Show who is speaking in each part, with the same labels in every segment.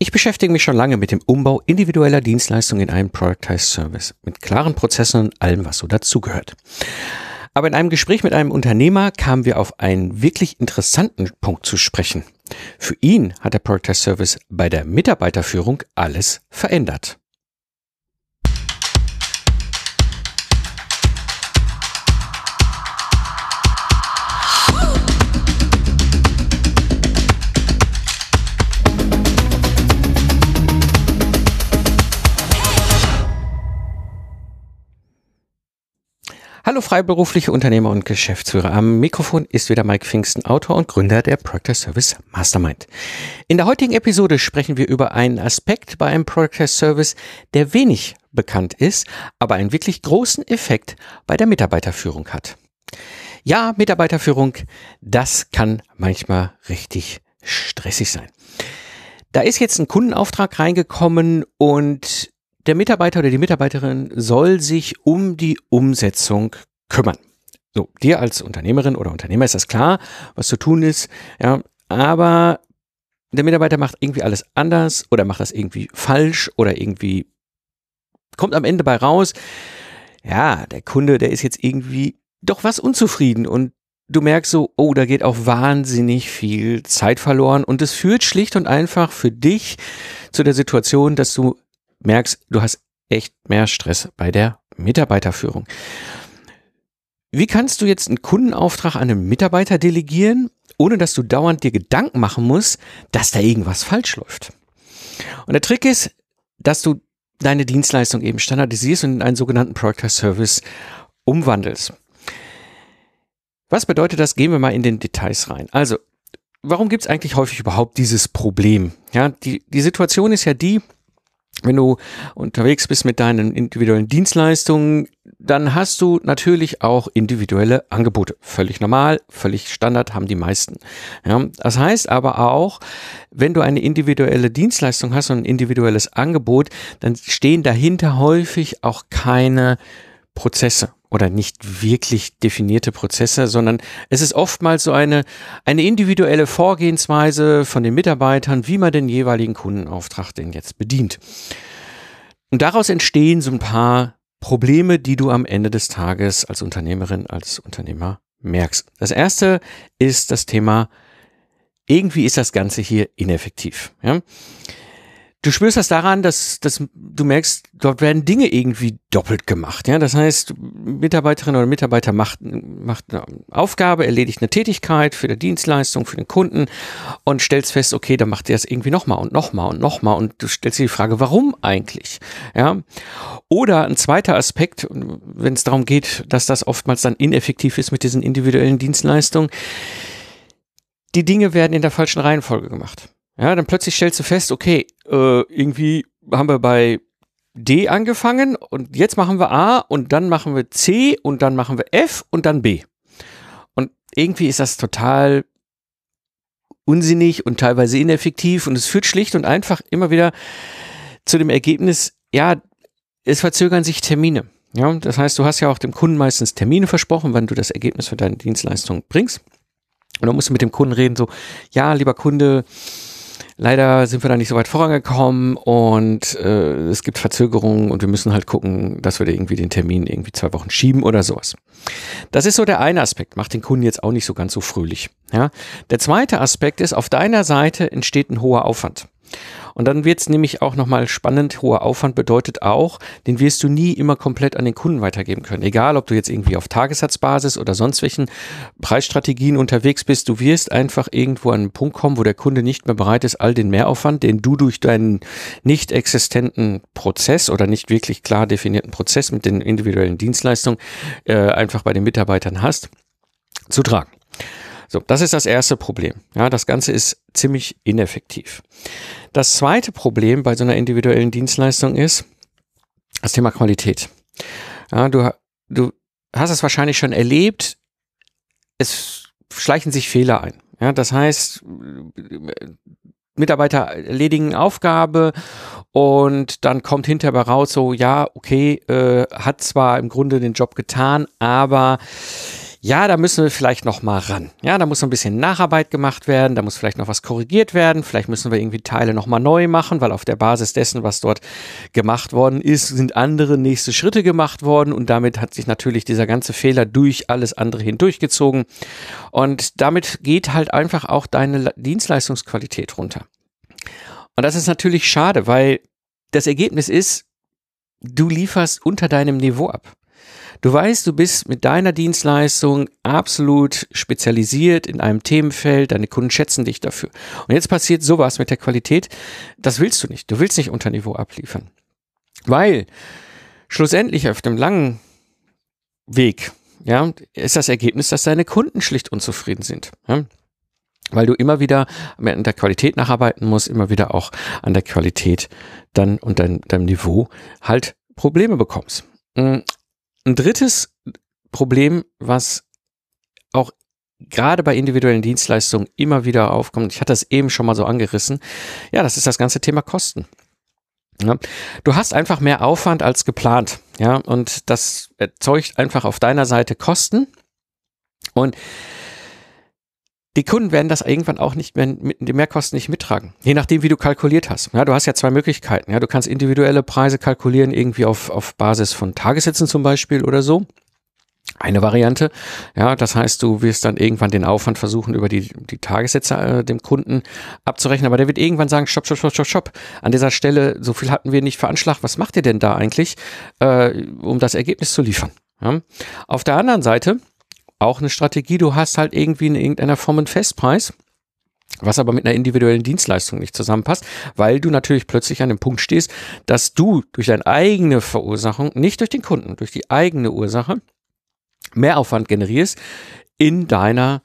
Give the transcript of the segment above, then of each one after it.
Speaker 1: Ich beschäftige mich schon lange mit dem Umbau individueller Dienstleistungen in einen Productized Service, mit klaren Prozessen und allem, was so dazugehört. Aber in einem Gespräch mit einem Unternehmer kamen wir auf einen wirklich interessanten Punkt zu sprechen. Für ihn hat der Productized Service bei der Mitarbeiterführung alles verändert. Hallo freiberufliche Unternehmer und Geschäftsführer. Am Mikrofon ist wieder Mike Pfingsten, Autor und Gründer der Proctor Service Mastermind. In der heutigen Episode sprechen wir über einen Aspekt bei einem Proctor Service, der wenig bekannt ist, aber einen wirklich großen Effekt bei der Mitarbeiterführung hat. Ja, Mitarbeiterführung, das kann manchmal richtig stressig sein. Da ist jetzt ein Kundenauftrag reingekommen und der Mitarbeiter oder die Mitarbeiterin soll sich um die Umsetzung kümmern. So, dir als Unternehmerin oder Unternehmer ist das klar, was zu tun ist, ja, aber der Mitarbeiter macht irgendwie alles anders oder macht das irgendwie falsch oder irgendwie kommt am Ende bei raus, ja, der Kunde, der ist jetzt irgendwie doch was unzufrieden und du merkst so, oh, da geht auch wahnsinnig viel Zeit verloren und es führt schlicht und einfach für dich zu der Situation, dass du merkst, du hast echt mehr Stress bei der Mitarbeiterführung. Wie kannst du jetzt einen Kundenauftrag an einen Mitarbeiter delegieren, ohne dass du dauernd dir Gedanken machen musst, dass da irgendwas falsch läuft? Und der Trick ist, dass du deine Dienstleistung eben standardisierst und in einen sogenannten Product Service umwandelst. Was bedeutet das? Gehen wir mal in den Details rein. Also, warum gibt es eigentlich häufig überhaupt dieses Problem? Ja, die, die Situation ist ja die, wenn du unterwegs bist mit deinen individuellen Dienstleistungen, dann hast du natürlich auch individuelle Angebote. Völlig normal, völlig Standard haben die meisten. Ja, das heißt aber auch, wenn du eine individuelle Dienstleistung hast und ein individuelles Angebot, dann stehen dahinter häufig auch keine Prozesse oder nicht wirklich definierte Prozesse, sondern es ist oftmals so eine, eine individuelle Vorgehensweise von den Mitarbeitern, wie man den jeweiligen Kundenauftrag denn jetzt bedient. Und daraus entstehen so ein paar Probleme, die du am Ende des Tages als Unternehmerin, als Unternehmer merkst. Das erste ist das Thema, irgendwie ist das Ganze hier ineffektiv. Ja? Du spürst das daran, dass, dass du merkst, dort werden Dinge irgendwie doppelt gemacht. Ja, das heißt, Mitarbeiterin oder Mitarbeiter macht, macht eine Aufgabe, erledigt eine Tätigkeit für die Dienstleistung, für den Kunden und stellst fest, okay, dann macht er es irgendwie nochmal und nochmal und nochmal und du stellst dir die Frage, warum eigentlich? Ja, oder ein zweiter Aspekt, wenn es darum geht, dass das oftmals dann ineffektiv ist mit diesen individuellen Dienstleistungen, die Dinge werden in der falschen Reihenfolge gemacht. Ja, dann plötzlich stellst du fest, okay, äh, irgendwie haben wir bei D angefangen und jetzt machen wir A und dann machen wir C und dann machen wir F und dann B. Und irgendwie ist das total unsinnig und teilweise ineffektiv und es führt schlicht und einfach immer wieder zu dem Ergebnis, ja, es verzögern sich Termine. Ja, das heißt, du hast ja auch dem Kunden meistens Termine versprochen, wann du das Ergebnis für deine Dienstleistung bringst. Und dann musst du mit dem Kunden reden, so, ja, lieber Kunde, Leider sind wir da nicht so weit vorangekommen und äh, es gibt Verzögerungen und wir müssen halt gucken, dass wir da irgendwie den Termin irgendwie zwei Wochen schieben oder sowas. Das ist so der eine Aspekt, macht den Kunden jetzt auch nicht so ganz so fröhlich. Ja? Der zweite Aspekt ist, auf deiner Seite entsteht ein hoher Aufwand. Und dann wird es nämlich auch nochmal spannend. Hoher Aufwand bedeutet auch, den wirst du nie immer komplett an den Kunden weitergeben können. Egal, ob du jetzt irgendwie auf Tagessatzbasis oder sonst welchen Preisstrategien unterwegs bist, du wirst einfach irgendwo an einen Punkt kommen, wo der Kunde nicht mehr bereit ist, all den Mehraufwand, den du durch deinen nicht existenten Prozess oder nicht wirklich klar definierten Prozess mit den individuellen Dienstleistungen äh, einfach bei den Mitarbeitern hast, zu tragen. So, das ist das erste Problem. Ja, das Ganze ist ziemlich ineffektiv. Das zweite Problem bei so einer individuellen Dienstleistung ist das Thema Qualität. Ja, du, du hast es wahrscheinlich schon erlebt. Es schleichen sich Fehler ein. Ja, das heißt, Mitarbeiter erledigen Aufgabe und dann kommt hinterher raus so, ja, okay, äh, hat zwar im Grunde den Job getan, aber ja, da müssen wir vielleicht noch mal ran. Ja, da muss ein bisschen Nacharbeit gemacht werden, da muss vielleicht noch was korrigiert werden, vielleicht müssen wir irgendwie Teile noch mal neu machen, weil auf der Basis dessen, was dort gemacht worden ist, sind andere nächste Schritte gemacht worden und damit hat sich natürlich dieser ganze Fehler durch alles andere hindurchgezogen und damit geht halt einfach auch deine Dienstleistungsqualität runter. Und das ist natürlich schade, weil das Ergebnis ist, du lieferst unter deinem Niveau ab. Du weißt, du bist mit deiner Dienstleistung absolut spezialisiert in einem Themenfeld, deine Kunden schätzen dich dafür. Und jetzt passiert sowas mit der Qualität, das willst du nicht. Du willst nicht unter Niveau abliefern. Weil schlussendlich auf dem langen Weg, ja, ist das Ergebnis, dass deine Kunden schlicht unzufrieden sind. Ja? Weil du immer wieder an der Qualität nacharbeiten musst, immer wieder auch an der Qualität dann und dein, deinem Niveau halt Probleme bekommst. Ein drittes Problem, was auch gerade bei individuellen Dienstleistungen immer wieder aufkommt, ich hatte es eben schon mal so angerissen, ja, das ist das ganze Thema Kosten. Ja, du hast einfach mehr Aufwand als geplant, ja, und das erzeugt einfach auf deiner Seite Kosten. Und die Kunden werden das irgendwann auch nicht mehr mit den Mehrkosten nicht mittragen. Je nachdem, wie du kalkuliert hast. Ja, du hast ja zwei Möglichkeiten. Ja, du kannst individuelle Preise kalkulieren, irgendwie auf, auf Basis von Tagessätzen zum Beispiel oder so. Eine Variante. Ja, das heißt, du wirst dann irgendwann den Aufwand versuchen, über die, die Tagessätze äh, dem Kunden abzurechnen. Aber der wird irgendwann sagen, stopp, stopp, stopp, stopp, stopp. An dieser Stelle, so viel hatten wir nicht veranschlagt. Was macht ihr denn da eigentlich, äh, um das Ergebnis zu liefern? Ja. Auf der anderen Seite, auch eine Strategie. Du hast halt irgendwie in irgendeiner Form einen Festpreis, was aber mit einer individuellen Dienstleistung nicht zusammenpasst, weil du natürlich plötzlich an dem Punkt stehst, dass du durch deine eigene Verursachung, nicht durch den Kunden, durch die eigene Ursache, Mehraufwand generierst in deiner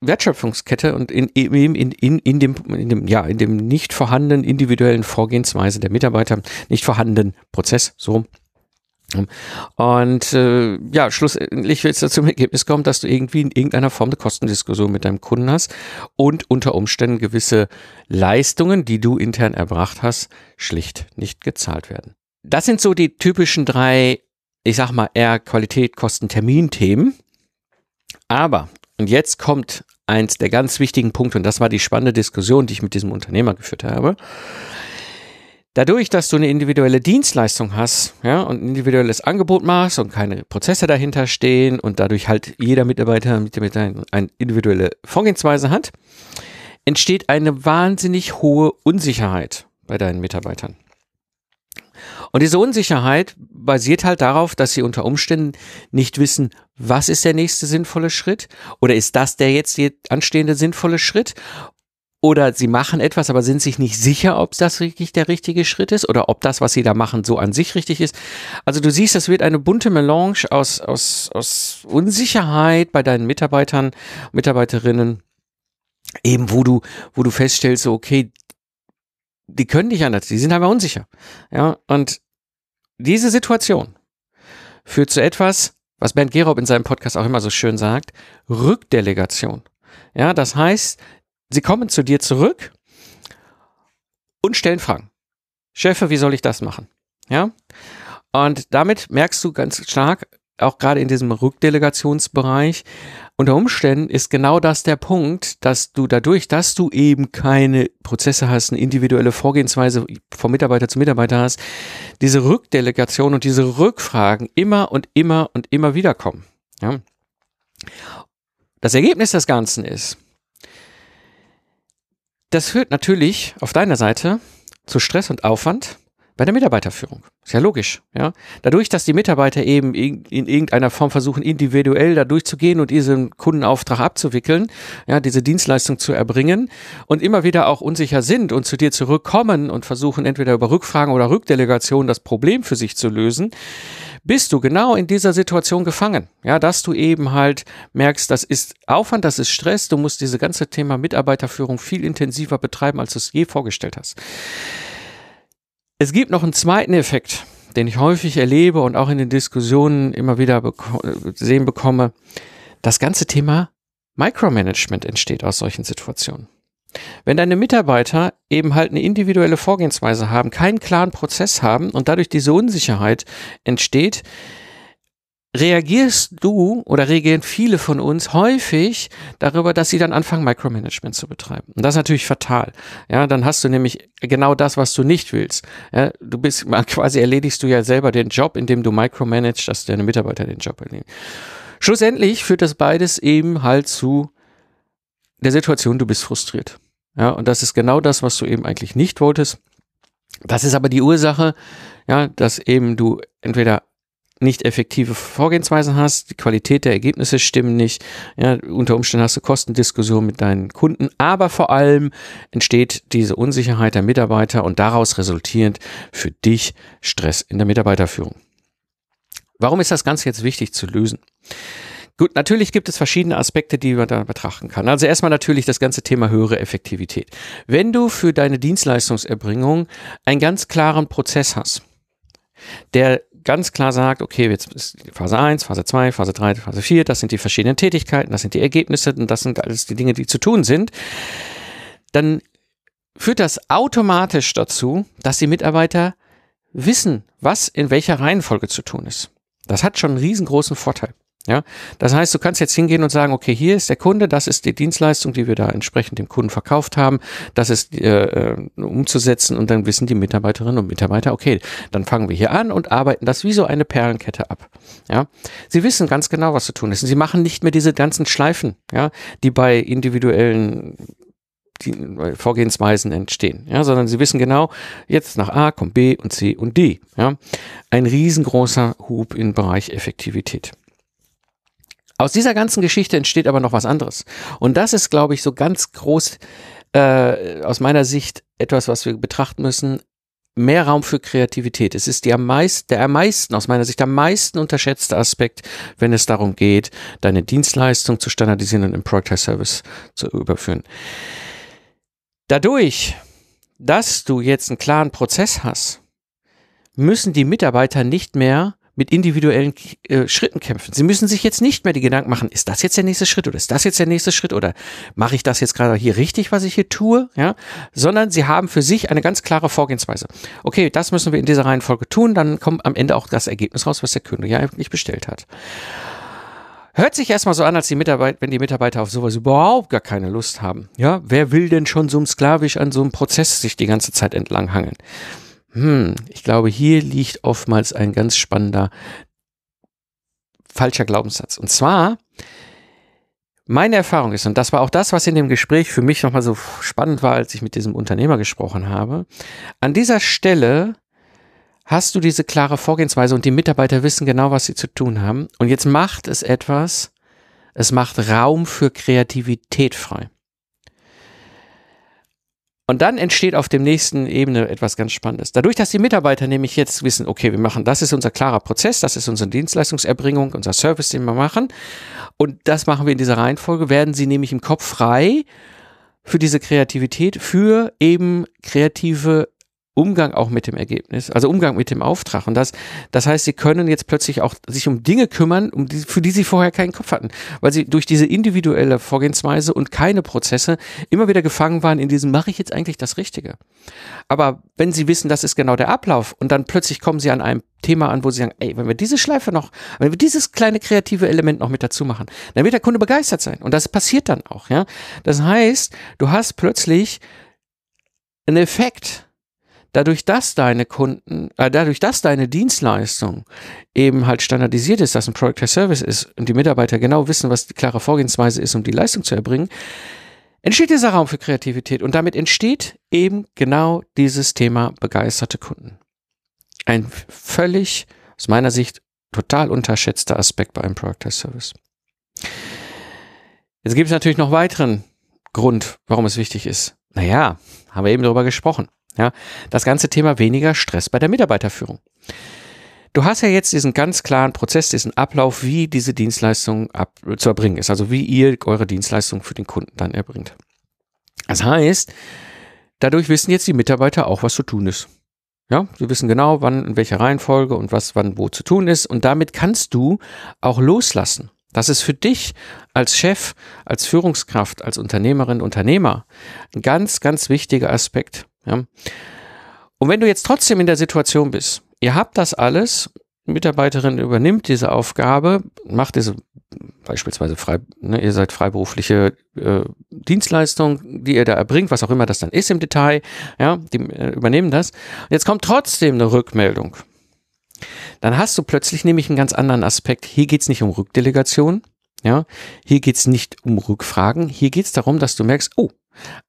Speaker 1: Wertschöpfungskette und in, in, in, in, in, dem, in dem, ja, in dem nicht vorhandenen individuellen Vorgehensweise der Mitarbeiter, nicht vorhandenen Prozess, so und äh, ja, schlussendlich wird es zum Ergebnis kommen, dass du irgendwie in irgendeiner Form eine Kostendiskussion mit deinem Kunden hast und unter Umständen gewisse Leistungen, die du intern erbracht hast, schlicht nicht gezahlt werden. Das sind so die typischen drei, ich sag mal, eher Qualität, Kosten, Termin-Themen. Aber, und jetzt kommt eins der ganz wichtigen Punkte, und das war die spannende Diskussion, die ich mit diesem Unternehmer geführt habe. Dadurch, dass du eine individuelle Dienstleistung hast, ja, und ein individuelles Angebot machst und keine Prozesse dahinter stehen und dadurch halt jeder Mitarbeiter, Mitarbeiter eine individuelle Vorgehensweise hat, entsteht eine wahnsinnig hohe Unsicherheit bei deinen Mitarbeitern. Und diese Unsicherheit basiert halt darauf, dass sie unter Umständen nicht wissen, was ist der nächste sinnvolle Schritt oder ist das der jetzt anstehende sinnvolle Schritt oder sie machen etwas, aber sind sich nicht sicher, ob das wirklich der richtige Schritt ist oder ob das, was sie da machen, so an sich richtig ist. Also du siehst, es wird eine bunte Melange aus, aus, aus Unsicherheit bei deinen Mitarbeitern, Mitarbeiterinnen, eben wo du, wo du feststellst, so, okay, die können nicht anders, die sind aber unsicher. Ja, und diese Situation führt zu etwas, was Bernd Gerob in seinem Podcast auch immer so schön sagt, Rückdelegation. Ja, das heißt, Sie kommen zu dir zurück und stellen Fragen. Chefe, wie soll ich das machen? Ja? Und damit merkst du ganz stark, auch gerade in diesem Rückdelegationsbereich, unter Umständen ist genau das der Punkt, dass du dadurch, dass du eben keine Prozesse hast, eine individuelle Vorgehensweise vom Mitarbeiter zu Mitarbeiter hast, diese Rückdelegation und diese Rückfragen immer und immer und immer wieder kommen. Ja? Das Ergebnis des Ganzen ist, das führt natürlich auf deiner Seite zu Stress und Aufwand bei der Mitarbeiterführung. Ist ja logisch, ja. Dadurch, dass die Mitarbeiter eben in, irgendeiner Form versuchen, individuell da durchzugehen und diesen Kundenauftrag abzuwickeln, ja, diese Dienstleistung zu erbringen und immer wieder auch unsicher sind und zu dir zurückkommen und versuchen entweder über Rückfragen oder Rückdelegation das Problem für sich zu lösen, bist du genau in dieser Situation gefangen. Ja, dass du eben halt merkst, das ist Aufwand, das ist Stress, du musst diese ganze Thema Mitarbeiterführung viel intensiver betreiben, als du es je vorgestellt hast. Es gibt noch einen zweiten Effekt, den ich häufig erlebe und auch in den Diskussionen immer wieder beko sehen bekomme. Das ganze Thema Micromanagement entsteht aus solchen Situationen. Wenn deine Mitarbeiter eben halt eine individuelle Vorgehensweise haben, keinen klaren Prozess haben und dadurch diese Unsicherheit entsteht, reagierst du oder reagieren viele von uns häufig darüber, dass sie dann anfangen, Micromanagement zu betreiben. Und das ist natürlich fatal. Ja, dann hast du nämlich genau das, was du nicht willst. Ja, du bist quasi erledigst du ja selber den Job, indem du micromanagst, dass deine Mitarbeiter den Job erledigen. Schlussendlich führt das beides eben halt zu der Situation, du bist frustriert. Ja, und das ist genau das, was du eben eigentlich nicht wolltest. Das ist aber die Ursache, ja, dass eben du entweder nicht effektive Vorgehensweisen hast, die Qualität der Ergebnisse stimmen nicht, ja, unter Umständen hast du Kostendiskussionen mit deinen Kunden, aber vor allem entsteht diese Unsicherheit der Mitarbeiter und daraus resultierend für dich Stress in der Mitarbeiterführung. Warum ist das Ganze jetzt wichtig zu lösen? Gut, natürlich gibt es verschiedene Aspekte, die man da betrachten kann. Also erstmal natürlich das ganze Thema höhere Effektivität. Wenn du für deine Dienstleistungserbringung einen ganz klaren Prozess hast, der ganz klar sagt, okay, jetzt ist Phase 1, Phase 2, Phase 3, Phase 4, das sind die verschiedenen Tätigkeiten, das sind die Ergebnisse und das sind alles die Dinge, die zu tun sind, dann führt das automatisch dazu, dass die Mitarbeiter wissen, was in welcher Reihenfolge zu tun ist. Das hat schon einen riesengroßen Vorteil. Ja, das heißt, du kannst jetzt hingehen und sagen, okay, hier ist der Kunde, das ist die Dienstleistung, die wir da entsprechend dem Kunden verkauft haben, das ist äh, äh, umzusetzen und dann wissen die Mitarbeiterinnen und Mitarbeiter, okay, dann fangen wir hier an und arbeiten das wie so eine Perlenkette ab. Ja, sie wissen ganz genau, was zu tun ist. Und sie machen nicht mehr diese ganzen Schleifen, ja, die bei individuellen die Vorgehensweisen entstehen, ja, sondern sie wissen genau, jetzt nach A kommt B und C und D, ja. Ein riesengroßer Hub im Bereich Effektivität. Aus dieser ganzen Geschichte entsteht aber noch was anderes. Und das ist, glaube ich, so ganz groß äh, aus meiner Sicht etwas, was wir betrachten müssen. Mehr Raum für Kreativität. Es ist die am meisten, der am meisten, aus meiner Sicht, am meisten unterschätzte Aspekt, wenn es darum geht, deine Dienstleistung zu standardisieren und im Product Service zu überführen. Dadurch, dass du jetzt einen klaren Prozess hast, müssen die Mitarbeiter nicht mehr mit individuellen äh, Schritten kämpfen. Sie müssen sich jetzt nicht mehr die Gedanken machen, ist das jetzt der nächste Schritt oder ist das jetzt der nächste Schritt oder mache ich das jetzt gerade hier richtig, was ich hier tue, ja, sondern sie haben für sich eine ganz klare Vorgehensweise. Okay, das müssen wir in dieser Reihenfolge tun, dann kommt am Ende auch das Ergebnis raus, was der Kunde ja eigentlich bestellt hat. Hört sich erstmal so an, als die Mitarbeiter, wenn die Mitarbeiter auf sowas überhaupt gar keine Lust haben. Ja, wer will denn schon so sklavisch an so einem Prozess sich die ganze Zeit entlanghangeln? Hm, ich glaube, hier liegt oftmals ein ganz spannender falscher Glaubenssatz. Und zwar, meine Erfahrung ist, und das war auch das, was in dem Gespräch für mich nochmal so spannend war, als ich mit diesem Unternehmer gesprochen habe, an dieser Stelle hast du diese klare Vorgehensweise und die Mitarbeiter wissen genau, was sie zu tun haben. Und jetzt macht es etwas, es macht Raum für Kreativität frei. Und dann entsteht auf dem nächsten Ebene etwas ganz Spannendes. Dadurch, dass die Mitarbeiter nämlich jetzt wissen, okay, wir machen, das ist unser klarer Prozess, das ist unsere Dienstleistungserbringung, unser Service, den wir machen. Und das machen wir in dieser Reihenfolge, werden sie nämlich im Kopf frei für diese Kreativität, für eben kreative Umgang auch mit dem Ergebnis, also Umgang mit dem Auftrag. Und das, das heißt, sie können jetzt plötzlich auch sich um Dinge kümmern, um die, für die sie vorher keinen Kopf hatten, weil sie durch diese individuelle Vorgehensweise und keine Prozesse immer wieder gefangen waren in diesem, mache ich jetzt eigentlich das Richtige? Aber wenn sie wissen, das ist genau der Ablauf und dann plötzlich kommen sie an einem Thema an, wo sie sagen, ey, wenn wir diese Schleife noch, wenn wir dieses kleine kreative Element noch mit dazu machen, dann wird der Kunde begeistert sein. Und das passiert dann auch, ja. Das heißt, du hast plötzlich einen Effekt, dadurch, dass deine Kunden, äh, dadurch, dass deine Dienstleistung eben halt standardisiert ist, dass ein Product as Service ist und die Mitarbeiter genau wissen, was die klare Vorgehensweise ist, um die Leistung zu erbringen, entsteht dieser Raum für Kreativität und damit entsteht eben genau dieses Thema begeisterte Kunden. Ein völlig, aus meiner Sicht, total unterschätzter Aspekt bei einem Product as Service. Jetzt gibt es natürlich noch weiteren Grund, warum es wichtig ist. Naja, haben wir eben darüber gesprochen. Ja, das ganze Thema weniger Stress bei der Mitarbeiterführung. Du hast ja jetzt diesen ganz klaren Prozess, diesen Ablauf, wie diese Dienstleistung ab, zu erbringen ist, also wie ihr eure Dienstleistung für den Kunden dann erbringt. Das heißt, dadurch wissen jetzt die Mitarbeiter auch, was zu tun ist. Ja, sie wissen genau, wann, in welcher Reihenfolge und was wann wo zu tun ist. Und damit kannst du auch loslassen. Das ist für dich als Chef, als Führungskraft, als Unternehmerin, Unternehmer ein ganz, ganz wichtiger Aspekt. Ja? Und wenn du jetzt trotzdem in der Situation bist, ihr habt das alles, Mitarbeiterin übernimmt diese Aufgabe, macht diese beispielsweise frei, ne, ihr seid freiberufliche äh, Dienstleistung, die ihr da erbringt, was auch immer das dann ist im Detail, ja, die äh, übernehmen das. Jetzt kommt trotzdem eine Rückmeldung. Dann hast du plötzlich nämlich einen ganz anderen Aspekt. Hier geht's nicht um Rückdelegation, ja, hier geht's nicht um Rückfragen, hier geht's darum, dass du merkst, oh,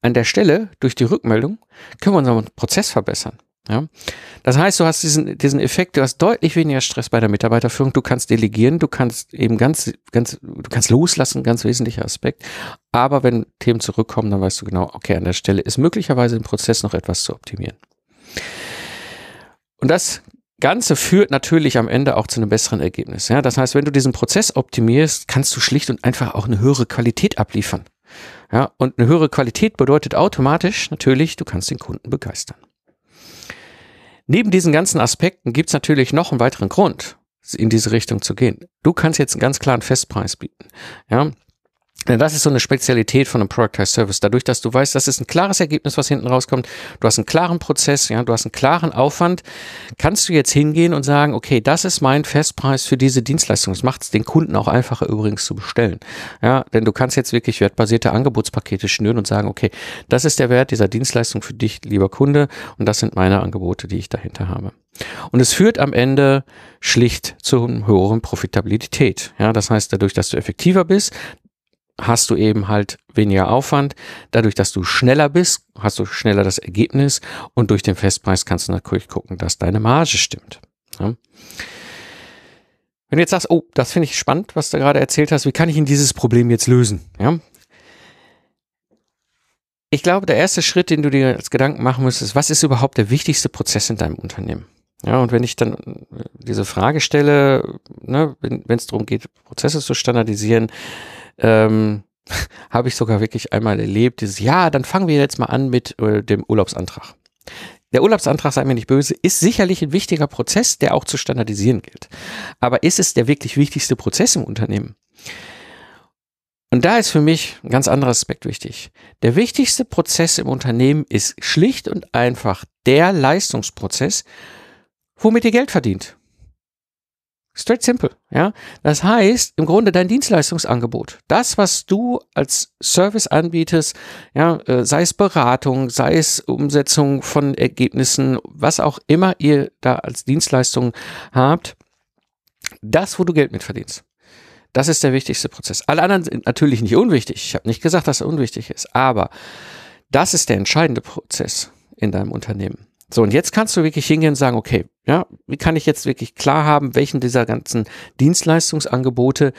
Speaker 1: an der Stelle durch die Rückmeldung können wir unseren Prozess verbessern. Ja? Das heißt, du hast diesen, diesen Effekt, du hast deutlich weniger Stress bei der Mitarbeiterführung, du kannst delegieren, du kannst eben ganz, ganz, du kannst loslassen, ganz wesentlicher Aspekt. Aber wenn Themen zurückkommen, dann weißt du genau, okay, an der Stelle ist möglicherweise im Prozess noch etwas zu optimieren. Und das Ganze führt natürlich am Ende auch zu einem besseren Ergebnis. Ja, das heißt, wenn du diesen Prozess optimierst, kannst du schlicht und einfach auch eine höhere Qualität abliefern. Ja, und eine höhere Qualität bedeutet automatisch natürlich, du kannst den Kunden begeistern. Neben diesen ganzen Aspekten gibt es natürlich noch einen weiteren Grund, in diese Richtung zu gehen. Du kannst jetzt einen ganz klaren Festpreis bieten. Ja, das ist so eine Spezialität von einem Productized Service. Dadurch, dass du weißt, das ist ein klares Ergebnis, was hinten rauskommt. Du hast einen klaren Prozess, ja, du hast einen klaren Aufwand. Kannst du jetzt hingehen und sagen, okay, das ist mein Festpreis für diese Dienstleistung. Das macht es den Kunden auch einfacher übrigens zu bestellen. Ja, denn du kannst jetzt wirklich wertbasierte Angebotspakete schnüren und sagen, okay, das ist der Wert dieser Dienstleistung für dich, lieber Kunde. Und das sind meine Angebote, die ich dahinter habe. Und es führt am Ende schlicht zu höheren Profitabilität. Ja, das heißt, dadurch, dass du effektiver bist, hast du eben halt weniger Aufwand. Dadurch, dass du schneller bist, hast du schneller das Ergebnis und durch den Festpreis kannst du natürlich gucken, dass deine Marge stimmt. Ja. Wenn du jetzt sagst, oh, das finde ich spannend, was du gerade erzählt hast, wie kann ich in dieses Problem jetzt lösen? Ja. Ich glaube, der erste Schritt, den du dir als Gedanken machen musst, ist, was ist überhaupt der wichtigste Prozess in deinem Unternehmen? Ja, und wenn ich dann diese Frage stelle, ne, wenn es darum geht, Prozesse zu standardisieren, ähm, habe ich sogar wirklich einmal erlebt, dieses, ja, dann fangen wir jetzt mal an mit äh, dem Urlaubsantrag. Der Urlaubsantrag, sei mir nicht böse, ist sicherlich ein wichtiger Prozess, der auch zu standardisieren gilt. Aber ist es der wirklich wichtigste Prozess im Unternehmen? Und da ist für mich ein ganz anderer Aspekt wichtig. Der wichtigste Prozess im Unternehmen ist schlicht und einfach der Leistungsprozess, womit ihr Geld verdient. Straight simple, ja. Das heißt, im Grunde dein Dienstleistungsangebot, das, was du als Service anbietest, ja, äh, sei es Beratung, sei es Umsetzung von Ergebnissen, was auch immer ihr da als Dienstleistung habt, das, wo du Geld mit verdienst. Das ist der wichtigste Prozess. Alle anderen sind natürlich nicht unwichtig. Ich habe nicht gesagt, dass er unwichtig ist, aber das ist der entscheidende Prozess in deinem Unternehmen. So, und jetzt kannst du wirklich hingehen und sagen, okay, ja, wie kann ich jetzt wirklich klar haben, welchen dieser ganzen Dienstleistungsangebote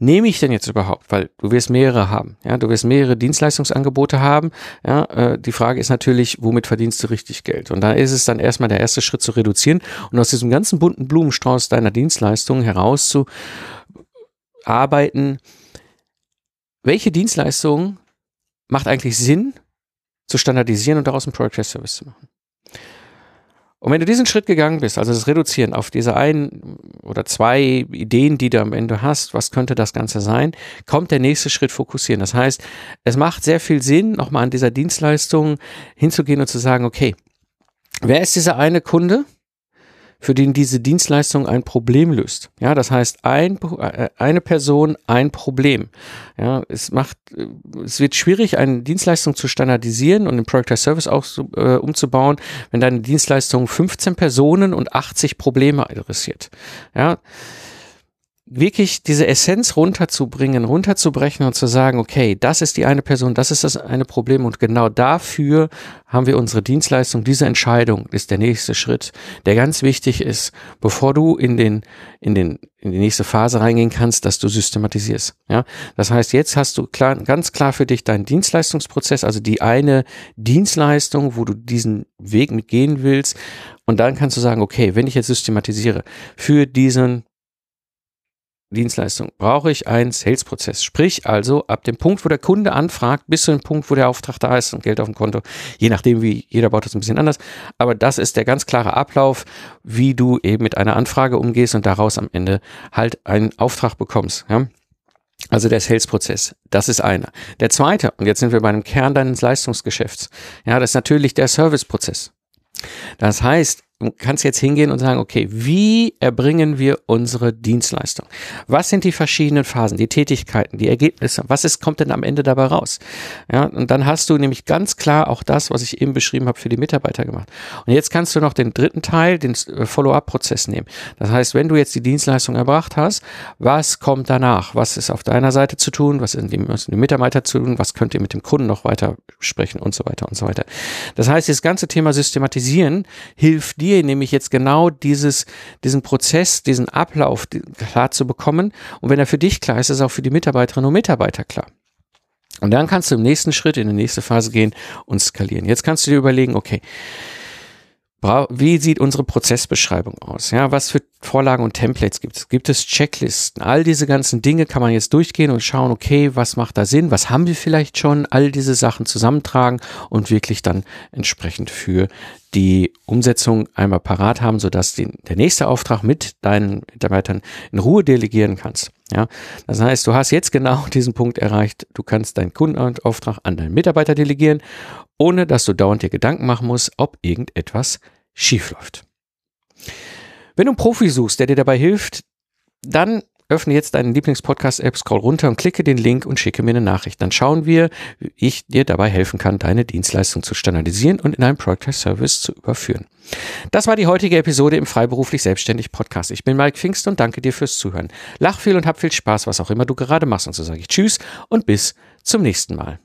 Speaker 1: nehme ich denn jetzt überhaupt? Weil du wirst mehrere haben, ja, du wirst mehrere Dienstleistungsangebote haben. Ja, äh, die Frage ist natürlich, womit verdienst du richtig Geld? Und da ist es dann erstmal der erste Schritt zu reduzieren und aus diesem ganzen bunten Blumenstrauß deiner Dienstleistungen herauszuarbeiten, welche Dienstleistung macht eigentlich Sinn zu standardisieren und daraus einen Product Service zu machen. Und wenn du diesen Schritt gegangen bist, also das Reduzieren auf diese ein oder zwei Ideen, die du am Ende hast, was könnte das Ganze sein, kommt der nächste Schritt fokussieren. Das heißt, es macht sehr viel Sinn, nochmal an dieser Dienstleistung hinzugehen und zu sagen, okay, wer ist dieser eine Kunde? Für den diese Dienstleistung ein Problem löst. Ja, das heißt, ein, äh, eine Person, ein Problem. Ja, es macht, es wird schwierig, eine Dienstleistung zu standardisieren und den Product Service auch äh, umzubauen, wenn deine Dienstleistung 15 Personen und 80 Probleme adressiert. Ja, wirklich diese Essenz runterzubringen, runterzubrechen und zu sagen, okay, das ist die eine Person, das ist das eine Problem und genau dafür haben wir unsere Dienstleistung. Diese Entscheidung ist der nächste Schritt, der ganz wichtig ist, bevor du in den, in den, in die nächste Phase reingehen kannst, dass du systematisierst. Ja, das heißt, jetzt hast du klar, ganz klar für dich deinen Dienstleistungsprozess, also die eine Dienstleistung, wo du diesen Weg mitgehen willst. Und dann kannst du sagen, okay, wenn ich jetzt systematisiere für diesen Dienstleistung brauche ich einen Sales-Prozess. Sprich also ab dem Punkt, wo der Kunde anfragt, bis zu dem Punkt, wo der Auftrag da ist und Geld auf dem Konto. Je nachdem, wie jeder baut das ein bisschen anders. Aber das ist der ganz klare Ablauf, wie du eben mit einer Anfrage umgehst und daraus am Ende halt einen Auftrag bekommst. Ja? Also der Sales-Prozess, das ist einer. Der zweite, und jetzt sind wir bei einem Kern deines Leistungsgeschäfts. Ja, das ist natürlich der Service-Prozess. Das heißt, kannst jetzt hingehen und sagen, okay, wie erbringen wir unsere Dienstleistung? Was sind die verschiedenen Phasen, die Tätigkeiten, die Ergebnisse? Was ist, kommt denn am Ende dabei raus? Ja, und dann hast du nämlich ganz klar auch das, was ich eben beschrieben habe, für die Mitarbeiter gemacht. Und jetzt kannst du noch den dritten Teil, den äh, Follow-up-Prozess nehmen. Das heißt, wenn du jetzt die Dienstleistung erbracht hast, was kommt danach? Was ist auf deiner Seite zu tun? Was sind die, was die Mitarbeiter zu tun? Was könnt ihr mit dem Kunden noch weiter sprechen und so weiter und so weiter? Das heißt, das ganze Thema Systematisieren hilft dir dir nämlich jetzt genau dieses, diesen Prozess, diesen Ablauf klar zu bekommen. Und wenn er für dich klar ist, ist auch für die Mitarbeiterinnen und Mitarbeiter klar. Und dann kannst du im nächsten Schritt in die nächste Phase gehen und skalieren. Jetzt kannst du dir überlegen, okay, wie sieht unsere Prozessbeschreibung aus? Ja, was für Vorlagen und Templates gibt es? Gibt es Checklisten? All diese ganzen Dinge kann man jetzt durchgehen und schauen, okay, was macht da Sinn? Was haben wir vielleicht schon? All diese Sachen zusammentragen und wirklich dann entsprechend für die Umsetzung einmal parat haben, sodass die, der nächste Auftrag mit deinen Mitarbeitern in Ruhe delegieren kannst. Ja, das heißt, du hast jetzt genau diesen Punkt erreicht. Du kannst deinen Kundenauftrag an deinen Mitarbeiter delegieren, ohne dass du dauernd dir Gedanken machen musst, ob irgendetwas schief läuft. Wenn du einen Profi suchst, der dir dabei hilft, dann öffne jetzt deinen Lieblingspodcast-App, scroll runter und klicke den Link und schicke mir eine Nachricht. Dann schauen wir, wie ich dir dabei helfen kann, deine Dienstleistung zu standardisieren und in einen Product Service zu überführen. Das war die heutige Episode im Freiberuflich Selbstständig Podcast. Ich bin Mike Pfingst und danke dir fürs Zuhören. Lach viel und hab viel Spaß, was auch immer du gerade machst. Und so sage ich Tschüss und bis zum nächsten Mal.